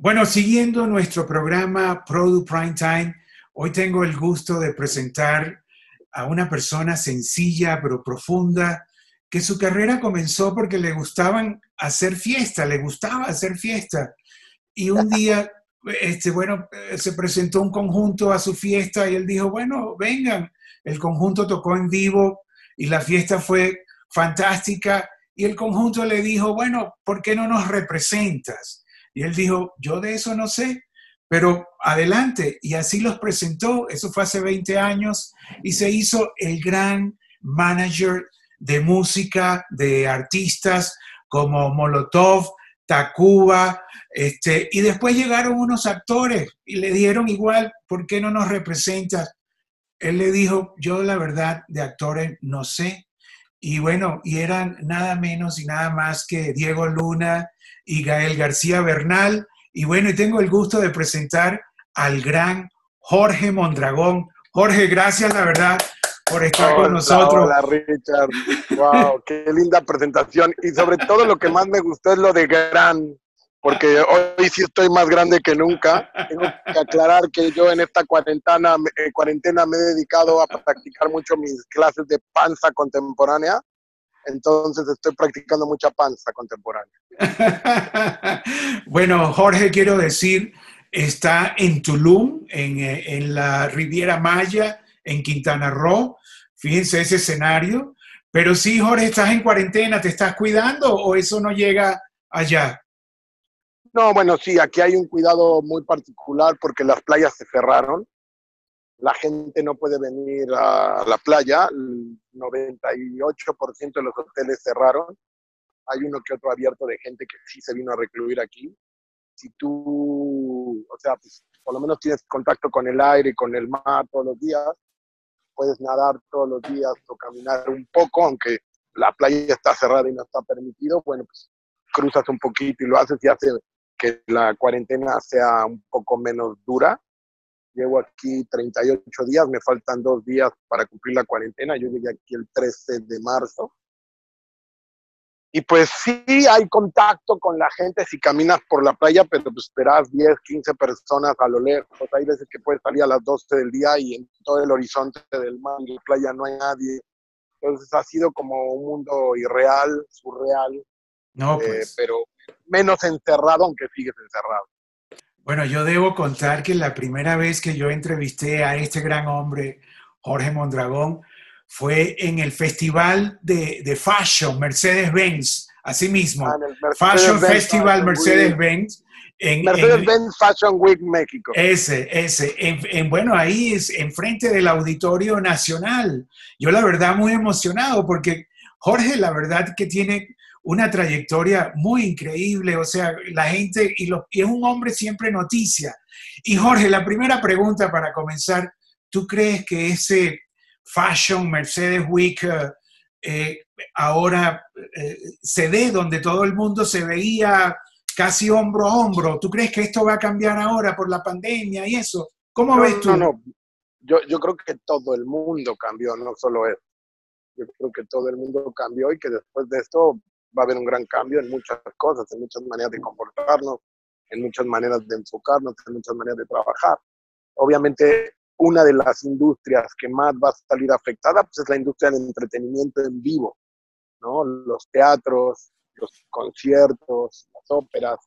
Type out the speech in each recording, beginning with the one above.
Bueno, siguiendo nuestro programa Product Prime Time, hoy tengo el gusto de presentar a una persona sencilla pero profunda, que su carrera comenzó porque le gustaban hacer fiesta, le gustaba hacer fiesta. Y un día, este, bueno, se presentó un conjunto a su fiesta y él dijo, bueno, vengan. El conjunto tocó en vivo y la fiesta fue fantástica. Y el conjunto le dijo, bueno, ¿por qué no nos representas? Y él dijo, yo de eso no sé, pero adelante. Y así los presentó, eso fue hace 20 años, y se hizo el gran manager de música de artistas como Molotov, Tacuba, este, y después llegaron unos actores y le dieron igual, ¿por qué no nos representas? Él le dijo, yo la verdad de actores no sé. Y bueno, y eran nada menos y nada más que Diego Luna, y Gael García Bernal. Y bueno, y tengo el gusto de presentar al gran Jorge Mondragón. Jorge, gracias, la verdad, por estar con nosotros. Hola, Richard. Wow, qué linda presentación. Y sobre todo lo que más me gustó es lo de gran, porque hoy sí estoy más grande que nunca. Tengo que aclarar que yo en esta cuarentena, eh, cuarentena me he dedicado a practicar mucho mis clases de panza contemporánea entonces estoy practicando mucha panza contemporánea. bueno, Jorge, quiero decir, está en Tulum, en, eh, en, la Riviera Maya, en Quintana Roo. Fíjense ese escenario. Pero sí, Jorge, estás en cuarentena, ¿te estás cuidando o eso no llega allá? No, bueno, sí, aquí hay un cuidado muy particular porque las playas se cerraron la gente no puede venir a la playa, el 98% de los hoteles cerraron, hay uno que otro abierto de gente que sí se vino a recluir aquí. Si tú, o sea, pues, por lo menos tienes contacto con el aire, con el mar todos los días, puedes nadar todos los días o caminar un poco, aunque la playa está cerrada y no está permitido, bueno, pues cruzas un poquito y lo haces y hace que la cuarentena sea un poco menos dura Llevo aquí 38 días, me faltan dos días para cumplir la cuarentena. Yo llegué aquí el 13 de marzo. Y pues sí hay contacto con la gente si caminas por la playa, pero pues esperas 10, 15 personas a lo lejos. Hay veces que puedes salir a las 12 del día y en todo el horizonte del mar, en la playa no hay nadie. Entonces ha sido como un mundo irreal, surreal, no, eh, pues. pero menos encerrado, aunque sigues encerrado. Bueno, yo debo contar que la primera vez que yo entrevisté a este gran hombre, Jorge Mondragón, fue en el Festival de, Fashion Mercedes-Benz, así mismo. Ah, Fashion Festival Mercedes-Benz. Mercedes-Benz Fashion Week México. Ese, ese. En, bueno, ahí es enfrente del Auditorio Nacional. Yo la verdad muy emocionado porque Jorge la verdad que tiene una trayectoria muy increíble, o sea, la gente, y, es un hombre siempre noticia. Y Jorge, la primera pregunta para comenzar, ¿tú crees que ese Fashion Mercedes Week eh, ahora eh, se dé donde todo el mundo se veía casi hombro a hombro? ¿Tú crees que esto va a cambiar ahora por la pandemia y eso? ¿Cómo ves tú? No, no, yo, yo creo que todo el mundo cambió, no solo él. Yo creo que todo el mundo cambió y que después de esto va a haber un gran cambio en muchas cosas, en muchas maneras de comportarnos, en muchas maneras de enfocarnos, en muchas maneras de trabajar. Obviamente, una de las industrias que más va a salir afectada pues, es la industria del entretenimiento en vivo, ¿no? Los teatros, los conciertos, las óperas,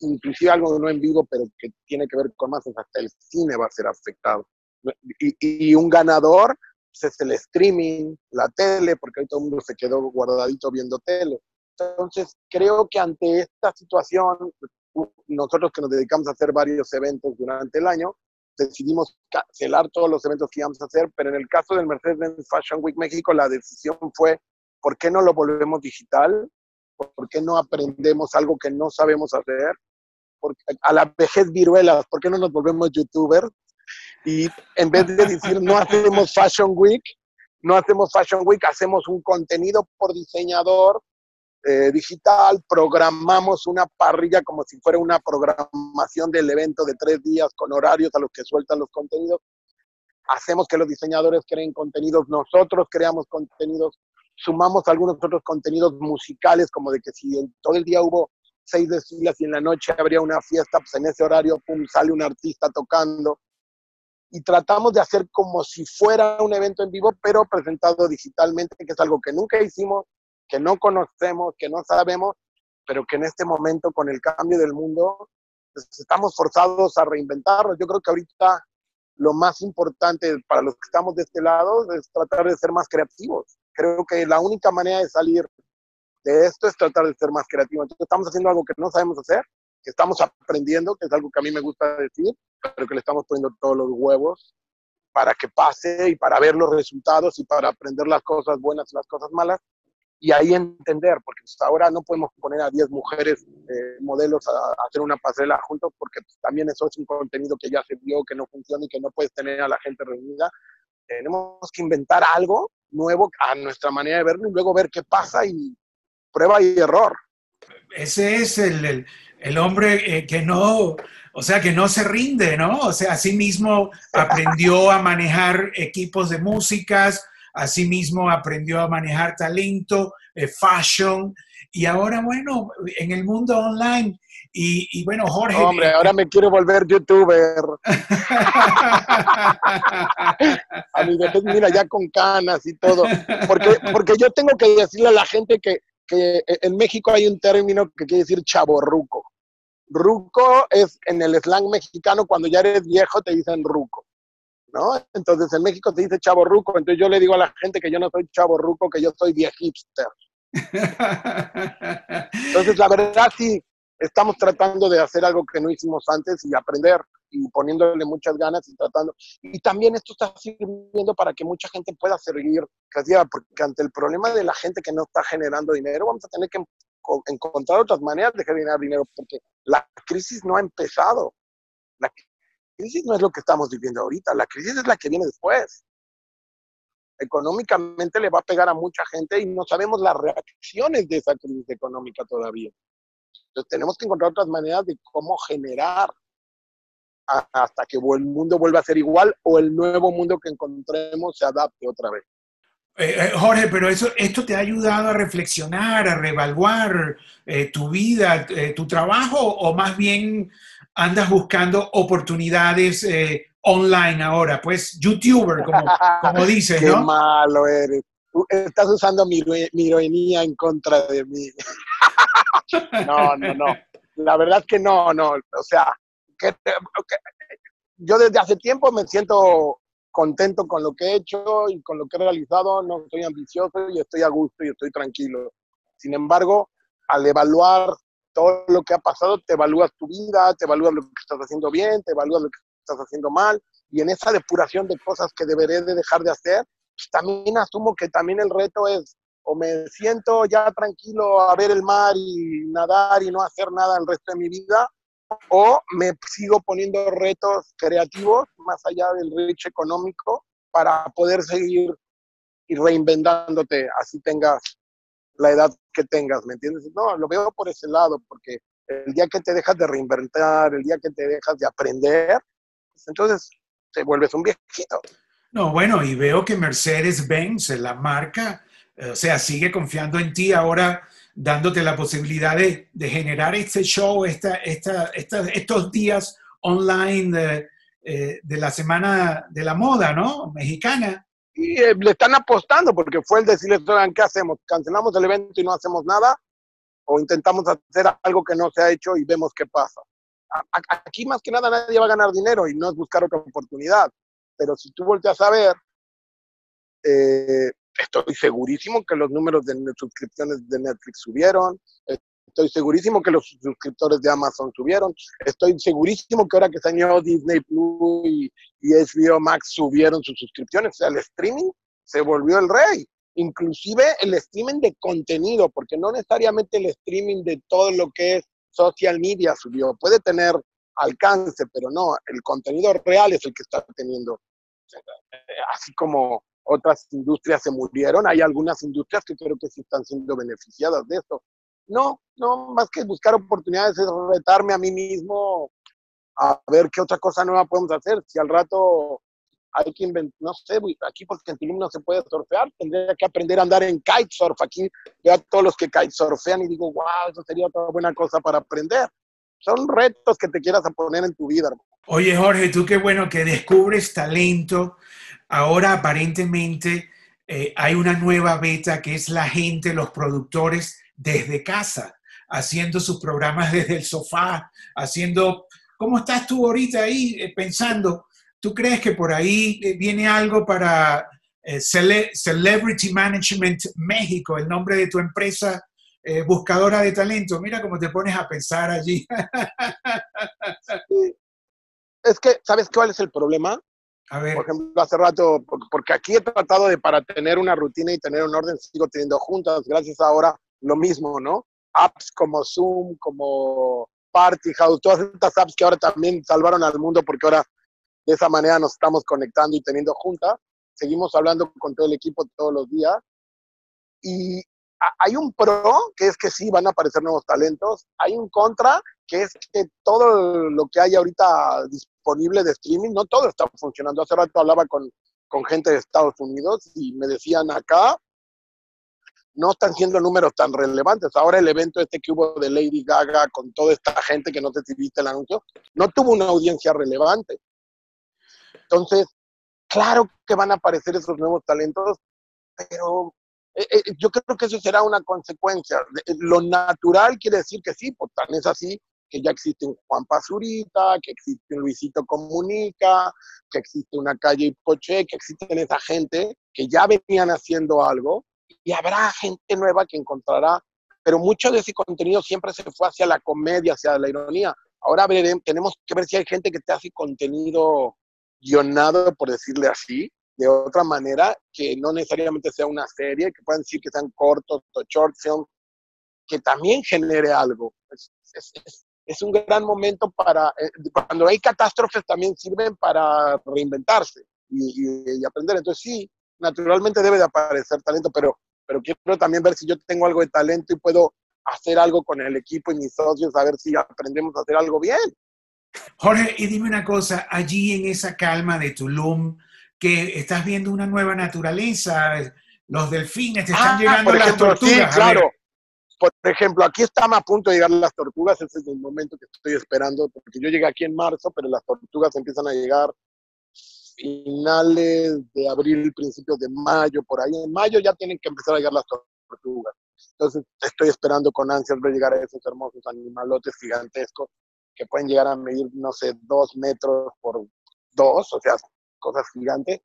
inclusive algo no en vivo, pero que tiene que ver con más, hasta el cine va a ser afectado. Y, y un ganador pues, es el streaming, la tele, porque hoy todo el mundo se quedó guardadito viendo tele. Entonces, creo que ante esta situación, nosotros que nos dedicamos a hacer varios eventos durante el año, decidimos cancelar todos los eventos que íbamos a hacer, pero en el caso del Mercedes-Benz Fashion Week México, la decisión fue, ¿por qué no lo volvemos digital? ¿Por qué no aprendemos algo que no sabemos hacer? Porque a la vejez viruelas, ¿por qué no nos volvemos youtubers? Y en vez de decir, no hacemos Fashion Week, no hacemos Fashion Week, hacemos un contenido por diseñador eh, digital, programamos una parrilla como si fuera una programación del evento de tres días con horarios a los que sueltan los contenidos. Hacemos que los diseñadores creen contenidos, nosotros creamos contenidos, sumamos algunos otros contenidos musicales, como de que si todo el día hubo seis desfiles y en la noche habría una fiesta, pues en ese horario, pum, sale un artista tocando. Y tratamos de hacer como si fuera un evento en vivo, pero presentado digitalmente, que es algo que nunca hicimos, que no conocemos, que no sabemos, pero que en este momento, con el cambio del mundo, pues estamos forzados a reinventarnos. Yo creo que ahorita lo más importante para los que estamos de este lado es tratar de ser más creativos. Creo que la única manera de salir de esto es tratar de ser más creativos. Entonces estamos haciendo algo que no sabemos hacer, que estamos aprendiendo, que es algo que a mí me gusta decir, pero que le estamos poniendo todos los huevos para que pase y para ver los resultados y para aprender las cosas buenas y las cosas malas y ahí entender, porque pues, ahora no podemos poner a 10 mujeres eh, modelos a, hacer una pasarela juntos, porque pues, también eso es un contenido que ya se vio, que no funciona y que no puedes tener a la gente reunida. Tenemos que inventar algo nuevo a nuestra manera de verlo y luego ver qué pasa y prueba y error. Ese es el, el, hombre eh, que no, o sea, que no se rinde, ¿no? O sea, así mismo aprendió a manejar equipos de músicas, Asimismo, aprendió a manejar talento, eh, fashion, y ahora, bueno, en el mundo online. Y, bueno, Jorge. Hombre, eh, ahora me quiero volver youtuber. a vez, mira, ya con canas y todo. Porque, porque yo tengo que decirle a la gente que, que en México hay un término que quiere decir chaborruco. Ruco es en el slang mexicano, cuando ya eres viejo te dicen ruco. ¿No? Entonces en México se dice chavo ruco, entonces yo le digo a la gente que yo no soy chavo ruco, que yo soy viejo hipster. Entonces la verdad sí, estamos tratando de hacer algo que no hicimos antes y aprender y poniéndole muchas ganas y tratando. Y también esto está sirviendo para que mucha gente pueda seguir porque ante el problema de la gente que no está generando dinero, vamos a tener que encontrar otras maneras de generar dinero, porque la crisis no ha empezado. La crisis no es lo que estamos viviendo ahorita, la crisis es la que viene después. Económicamente le va a pegar a mucha gente y no sabemos las reacciones de esa crisis económica todavía. Entonces tenemos que encontrar otras maneras de cómo generar hasta que el mundo vuelva a ser igual o el nuevo mundo que encontremos se adapte otra vez. Eh, eh, Jorge, pero eso, esto te ha ayudado a reflexionar, a reevaluar eh, tu vida, tu trabajo, o más bien andas buscando oportunidades eh, online ahora, pues youtuber, como, como dices, ¿no? Qué malo eres. Estás usando mi, ironía en contra de mí. no, no, no. La verdad es que no, no. O sea, que, yo desde hace tiempo me siento contento con lo que he hecho y con lo que he realizado. No soy ambicioso y estoy a gusto y estoy tranquilo. Sin embargo, al evaluar todo lo que ha pasado, te evalúas tu vida, te evalúas lo que estás haciendo bien, te evalúas lo que estás haciendo mal, y en esa depuración de cosas que deberé de dejar de hacer, pues también asumo que también el reto es, o me siento ya tranquilo a ver el mar y nadar y no hacer nada el resto de mi vida, o me sigo poniendo retos creativos más allá del reto económico para poder seguir y reinventándote, así tengas la edad que tengas, ¿me entiendes? No, lo veo por ese lado, porque el día que te dejas de reinventar, el día que te dejas de aprender, pues entonces te vuelves un viejito. No, bueno, y veo que Mercedes-Benz, la marca, eh, o sea, sigue confiando en ti ahora, dándote la posibilidad de, generar este show, esta, esta, estos días online de, eh, de la Semana de la Moda, ¿no? Mexicana. Y eh, le están apostando porque fue el decirles, ¿qué hacemos? ¿Cancelamos el evento y no hacemos nada? ¿O intentamos hacer algo que no se ha hecho y vemos qué pasa? Aquí más que nada nadie va a ganar dinero y no es buscar otra oportunidad. Pero si tú volteas a ver, eh, estoy segurísimo que los números de suscripciones de Netflix subieron, Estoy segurísimo que los suscriptores de Amazon subieron. Estoy segurísimo que ahora que salió Disney Plus y, y HBO Max subieron sus suscripciones. O sea, el streaming se volvió el rey. Inclusive el streaming de contenido, porque no necesariamente el streaming de todo lo que es social media subió. Puede tener alcance, pero no, el contenido real es el que está teniendo. Así como otras industrias se murieron, hay algunas industrias que creo que sí están siendo beneficiadas de esto. No, no, más que buscar oportunidades es retarme a mí mismo a ver qué otra cosa nueva podemos hacer. Si al rato hay que inventar, no sé, aquí porque en Tulum no se puede surfear, tendría que aprender a andar en kitesurf. Aquí veo a todos los que kitesurfean y digo, wow, eso sería otra buena cosa para aprender. Son retos que te quieras poner en tu vida, hermano. Oye, Jorge, tú qué bueno que descubres talento. Ahora aparentemente eh, hay una nueva beta que es la gente, los productores desde casa, haciendo sus programas desde el sofá, haciendo... ¿Cómo estás tú ahorita ahí eh, pensando? ¿Tú crees que por ahí eh, viene algo para eh, Celebrity Management México, el nombre de tu empresa eh, buscadora de talento? Mira cómo te pones a pensar allí. Es que, ¿sabes cuál es el problema? A ver. Por ejemplo, hace rato, porque aquí he tratado de para tener una rutina y tener un orden, sigo teniendo juntas, gracias ahora lo mismo, ¿no? Apps como Zoom, como Party House, todas estas apps que ahora también salvaron al mundo porque ahora de esa manera nos estamos conectando y teniendo juntas. Seguimos hablando con todo el equipo todos los días. Y hay un pro, que es que sí van a aparecer nuevos talentos. Hay un contra, que es que todo lo que hay ahorita disponible de streaming, no todo está funcionando. Hace rato hablaba con, con gente de Estados Unidos y me decían acá, no están siendo números tan relevantes. Ahora el evento este que hubo de Lady Gaga con toda esta gente que no te viste el anuncio, no tuvo una audiencia relevante. Entonces, claro que van a aparecer esos nuevos talentos, pero eh, eh, yo creo que eso será una consecuencia. Lo natural quiere decir que sí, pues tan es así que ya existe un Juan Pazurita, que existe un Luisito Comunica, que existe una calle Hipoche, que existen esa gente que ya venían haciendo algo y habrá gente nueva que encontrará, pero mucho de ese contenido siempre se fue hacia la comedia, hacia la ironía. Ahora veremos, tenemos que ver si hay gente que te hace contenido guionado, por decirle así, de otra manera, que no necesariamente sea una serie, que puedan decir que sean cortos short film, que también genere algo. Es, un gran momento para, eh, cuando hay catástrofes también sirven para reinventarse y, y, aprender. Entonces sí, naturalmente debe de aparecer talento, pero, pero quiero también ver si yo tengo algo de talento y puedo hacer algo con el equipo y mis socios, a ver si aprendemos a hacer algo bien. Jorge, y dime una cosa, allí en esa calma de Tulum, que estás viendo una nueva naturaleza, los delfines, te están ah, llegando las tortugas. Sí, claro. Por ejemplo, aquí estamos a punto de llegar las tortugas, ese es el momento que estoy esperando, porque yo llegué aquí en marzo, pero las tortugas empiezan a llegar finales de abril, principios de mayo, por ahí. En mayo ya tienen que empezar a llegar las tortugas. Entonces estoy esperando con ansias ver llegar a esos hermosos animalotes gigantescos que pueden llegar a medir, no sé, dos metros por dos, o sea, cosas gigantes.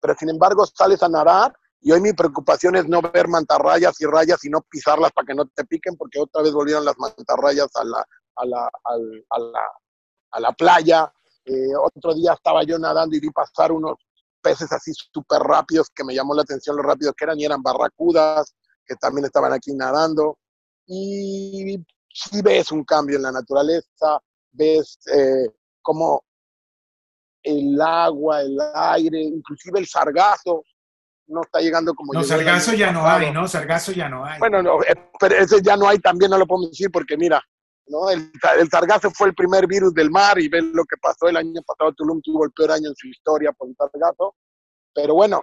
Pero sin embargo, sales a nadar y hoy mi preocupación es no ver mantarrayas y rayas y no pisarlas para que no te piquen, porque otra vez volvieron las mantarrayas a la, a la, a la, a la playa. Eh, otro día estaba yo nadando y vi pasar unos peces así súper rápidos que me llamó la atención lo rápidos que eran y eran barracudas que también estaban aquí nadando. Y si ves un cambio en la naturaleza, ves eh, como el agua, el aire, inclusive el sargazo, no está llegando como... No, sargazo ya no hay, ¿no? Sargazo ya no hay. Bueno, no, eh, pero ese ya no hay, también no lo podemos decir porque mira, ¿no? El, el, sargazo fue el primer virus del mar y ven lo que pasó el año pasado, Tulum tuvo el peor año en su historia por el sargazo, pero bueno,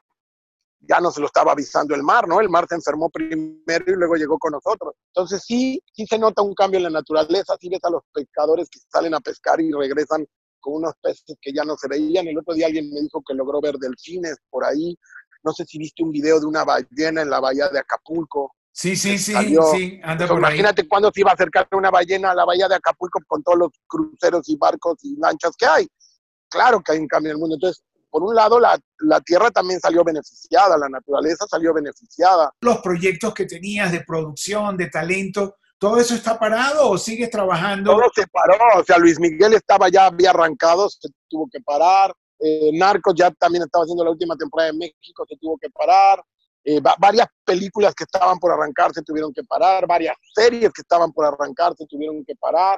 ya no se lo estaba avisando el mar, ¿no? El mar se enfermó primero y luego llegó con nosotros. Entonces sí, sí se nota un cambio en la naturaleza, sí ves a los pescadores que salen a pescar y regresan con unos peces que ya no se veían. El otro día alguien me dijo que logró ver delfines por ahí. No sé si viste un video de una ballena en la bahía de Acapulco. Sí, sí, sí, sí, anda por Imagínate cuándo se iba a acercar una ballena a la bahía de Acapulco con todos los cruceros y barcos y lanchas que hay. Claro que hay un cambio en el mundo. Entonces, por un lado, la, la, tierra también salió beneficiada, la naturaleza salió beneficiada. Los proyectos que tenías de producción, de talento, ¿todo eso está parado o sigues trabajando? Todo se paró, o sea, Luis Miguel estaba ya, había arrancado, se tuvo que parar. Eh, Narcos ya también estaba haciendo la última temporada en México, se tuvo que parar. Eh, varias películas que estaban por arrancar se tuvieron que parar, varias series que estaban por arrancar se tuvieron que parar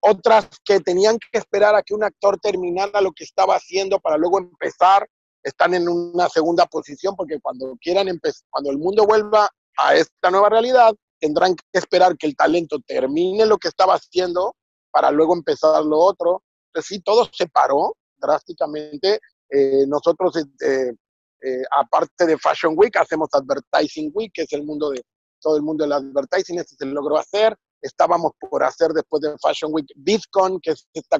otras que tenían que esperar a que un actor terminara lo que estaba haciendo para luego empezar, están en una segunda posición porque cuando quieran empezar, cuando el mundo vuelva a esta nueva realidad, tendrán que esperar que el talento termine lo que estaba haciendo para luego empezar lo otro. Entonces sí, todo se paró drásticamente. Eh, nosotros, eh, aparte de Fashion Week, hacemos Advertising Week, que es el mundo de todo el mundo del advertising, este se logró hacer. Estábamos por hacer después de Fashion Week VidCon, que es esta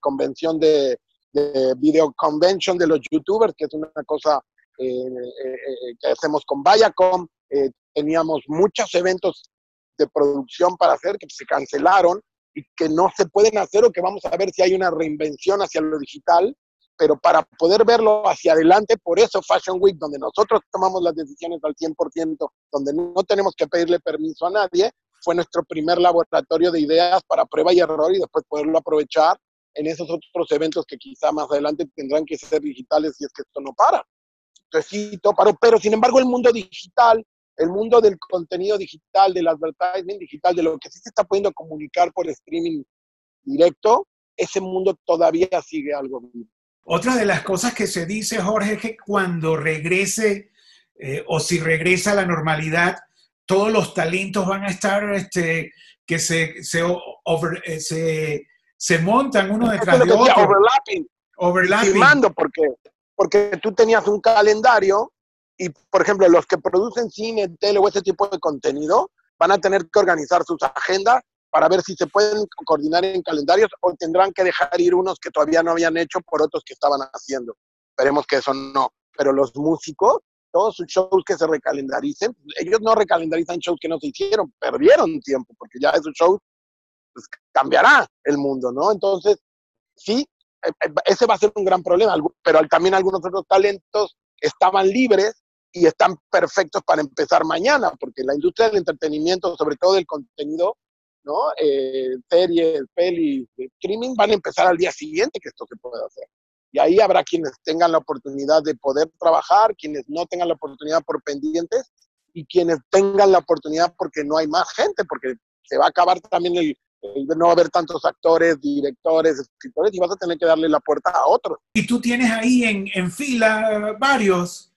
convención de, de video convention de los youtubers, que es una cosa que hacemos con Viacom. teníamos muchos eventos de producción para hacer que se cancelaron y que no se pueden hacer o que vamos a ver si hay una reinvención hacia lo digital, pero para poder verlo hacia adelante, por eso Fashion Week, donde nosotros tomamos las decisiones al 100%, donde no tenemos que pedirle permiso a nadie, fue nuestro primer laboratorio de ideas para prueba y error y después poderlo aprovechar en esos otros eventos que quizá más adelante tendrán que ser digitales si es que esto no para. Entonces sí, todo paró, pero sin embargo el mundo digital el mundo del contenido digital, del advertising digital, de lo que sí se está pudiendo comunicar por streaming directo, ese mundo todavía sigue algo vivo. Otra de las cosas que se dice, Jorge, es que cuando regrese eh, o si regresa a la normalidad, todos los talentos van a estar este, que se, se, eh, se, se montan uno detrás de otro. Overlapping. Overlapping. porque, porque tú tenías un calendario y, por ejemplo, los que producen cine, tele o ese tipo de contenido van a tener que organizar sus agendas para ver si se pueden coordinar en calendarios o tendrán que dejar ir unos que todavía no habían hecho por otros que estaban haciendo. Esperemos que eso no. Pero los músicos, todos sus shows que se recalendaricen, ellos no recalendarizan shows que no se hicieron, perdieron tiempo, porque ya esos shows pues, cambiará el mundo, ¿no? Entonces, sí, eh, eh, ese va a ser un gran problema, pero también algunos otros talentos estaban libres y están perfectos para empezar mañana, porque la industria del entretenimiento, sobre todo del contenido, ¿no? Eh, series, pelis, streaming, van a empezar al día siguiente que esto se pueda hacer. Y ahí habrá quienes tengan la oportunidad de poder trabajar, quienes no tengan la oportunidad por pendientes y quienes tengan la oportunidad porque no hay más gente, porque se va a acabar también el, el no haber tantos actores, directores, escritores y vas a tener que darle la puerta a otros. Y tú tienes ahí en, en fila varios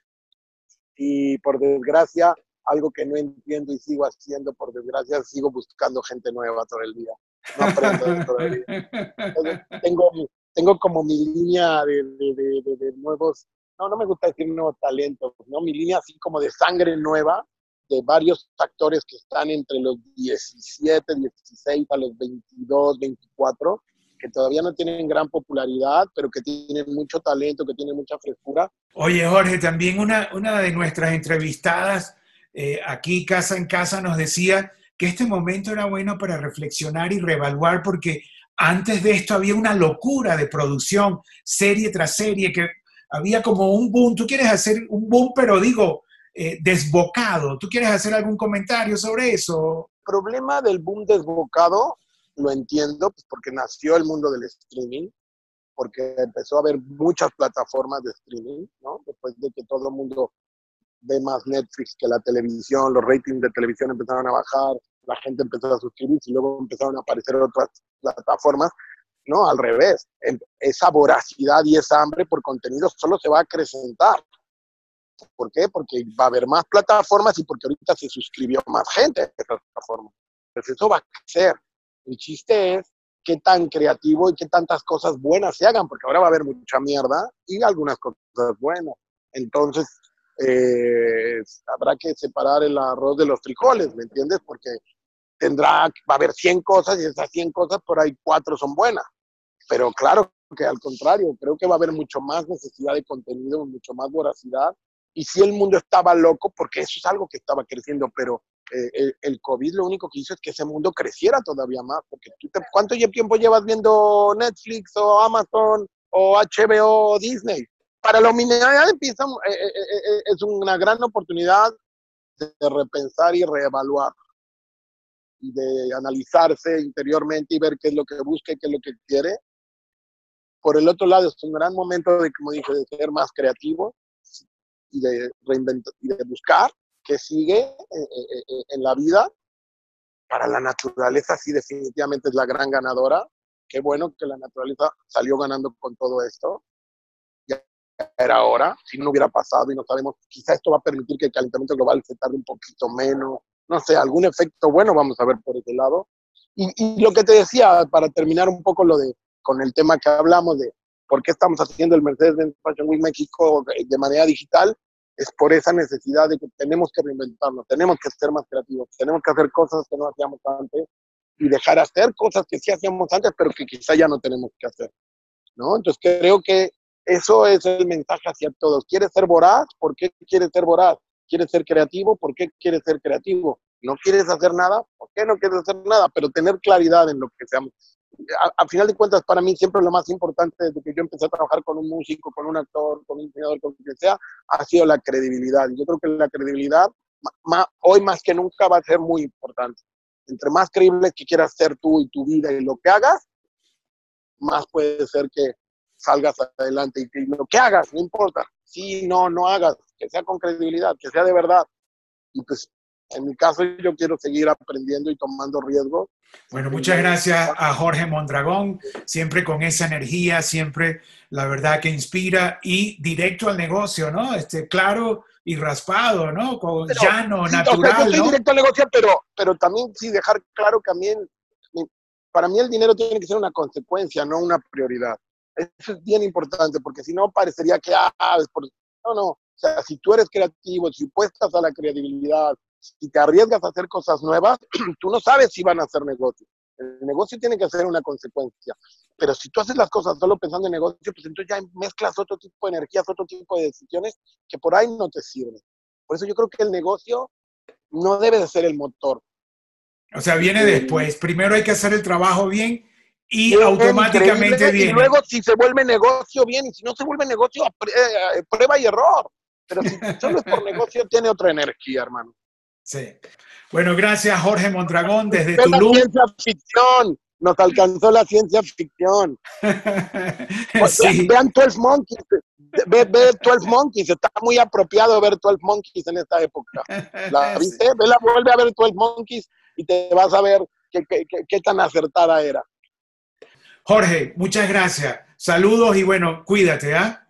y por desgracia, algo que no entiendo y sigo haciendo, por desgracia, sigo buscando gente nueva todo el día. No aprendo todavía. tengo, tengo como mi línea de, de, de, nuevos, no, no me gusta decir nuevos talentos, ¿no? Mi línea así como de sangre nueva, de varios actores que están entre los 17, 16 a los 22, 24, que todavía no tienen gran popularidad, pero que tienen mucho talento, que tienen mucha frescura. Oye, Jorge, también una, una de nuestras entrevistadas eh, aquí, casa en casa, nos decía que este momento era bueno para reflexionar y reevaluar porque antes de esto había una locura de producción, serie tras serie, que había como un boom. Tú quieres hacer un boom, pero digo, eh, desbocado. ¿Tú quieres hacer algún comentario sobre eso? El problema del boom desbocado lo entiendo, pues porque nació el mundo del streaming, porque empezó a haber muchas plataformas de streaming, ¿no? Después de que todo el mundo ve más Netflix que la televisión, los ratings de televisión empezaron a bajar, la gente empezó a suscribirse y luego empezaron a aparecer otras plataformas, ¿no? Al revés, em, esa voracidad y esa hambre por contenido solo se va a acrecentar. ¿Por qué? Porque va a haber más plataformas y porque ahorita se suscribió más gente a esas plataformas. Pues eso va a crecer. El chiste es qué tan creativo y qué tantas cosas buenas se hagan, porque ahora va a haber mucha mierda y algunas cosas buenas. Entonces, eh, habrá que separar el arroz de los frijoles, ¿me entiendes? Porque tendrá, va a haber 100 cosas y esas 100 cosas por ahí cuatro son buenas. Pero claro que al contrario, creo que va a haber mucho más necesidad de contenido, mucho más voracidad. Y si el mundo estaba loco, porque eso es algo que estaba creciendo, pero eh, el, COVID lo único que hizo es que ese mundo creciera todavía más, porque tú ¿cuánto tiempo llevas viendo Netflix o Amazon o HBO o Disney? Para la humanidad empieza, eh, eh, es una gran oportunidad de, repensar y reevaluar y de analizarse interiormente y ver qué es lo que busca y qué es lo que quiere. Por el otro lado, es un gran momento de, como dije, de ser más creativo y de reinventar y de buscar que sigue eh, eh, eh, en la vida. Para la naturaleza sí definitivamente es la gran ganadora. Qué bueno que la naturaleza salió ganando con todo esto. Ya era hora, si no hubiera pasado y no sabemos, quizá esto va a permitir que el calentamiento global se tarde un poquito menos. No sé, algún efecto bueno vamos a ver por ese lado. Y, y lo que te decía, para terminar un poco lo de, con el tema que hablamos de ¿Por qué estamos haciendo el Mercedes-Benz Fashion Week México de manera digital? Es por esa necesidad de que tenemos que reinventarnos, tenemos que ser más creativos, tenemos que hacer cosas que no hacíamos antes y dejar hacer cosas que sí hacíamos antes, pero que quizá ya no tenemos que hacer. ¿no? Entonces creo que eso es el mensaje hacia todos. ¿Quieres ser voraz? ¿Por qué quieres ser voraz? ¿Quieres ser creativo? ¿Por qué quieres ser creativo? ¿No quieres hacer nada? ¿Por qué no quieres hacer nada? Pero tener claridad en lo que seamos. A, final de cuentas, para mí siempre lo más importante desde que yo empecé a trabajar con un músico, con un actor, con un diseñador, con quien sea, ha sido la credibilidad. Yo creo que la credibilidad hoy más que nunca va a ser muy importante. Entre más creíble que quieras ser tú y tu vida y lo que hagas, más puede ser que salgas adelante y que lo que hagas, no importa. Sí, no, no hagas, que sea con credibilidad, que sea de verdad. Y pues en mi caso yo quiero seguir aprendiendo y tomando riesgos. Bueno, muchas gracias a Jorge Mondragón, siempre con esa energía, siempre la verdad que inspira y directo al negocio, ¿no? Este, claro y raspado, ¿no? Con llano, natural. yo directo al negocio, pero, pero también sí dejar claro que también para mí el dinero tiene que ser una consecuencia, no una prioridad. Eso es bien importante, porque si no parecería que, ah, es por... No, no. O sea, si tú eres creativo, si puestas a la credibilidad, si te arriesgas a hacer cosas nuevas, tú no sabes si van a hacer negocio. El negocio tiene que ser una consecuencia. Pero si tú haces las cosas solo pensando en negocio, pues entonces ya mezclas otro tipo de energías, otro tipo de decisiones que por ahí no te sirven. Por eso yo creo que el negocio no debe de ser el motor. O sea, viene después. Primero hay que hacer el trabajo bien y automáticamente viene. Y luego si se vuelve negocio, bien. Y si no se vuelve negocio, eh, prueba y error. Pero si solo es por negocio, tiene otra energía, hermano. Sí. Bueno, gracias Jorge Mondragón desde Tulum. ciencia ficción. Nos alcanzó la ciencia ficción. sí. Vean 12 Monkeys. Ve, ve 12 Monkeys. Está muy apropiado ver 12 Monkeys en esta época. ¿La viste? Vela, vuelve a ver 12 Monkeys y te vas a ver qué, tan acertada era. Jorge, muchas gracias. Saludos y bueno, cuídate, ¿ah?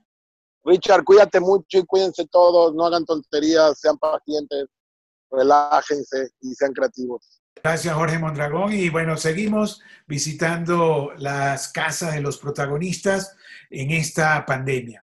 Richard, cuídate mucho y cuídense todos, no hagan tonterías, sean pacientes, relájense y sean creativos. Gracias, Jorge Mondragón. Y bueno, seguimos visitando las casas de los protagonistas en esta pandemia.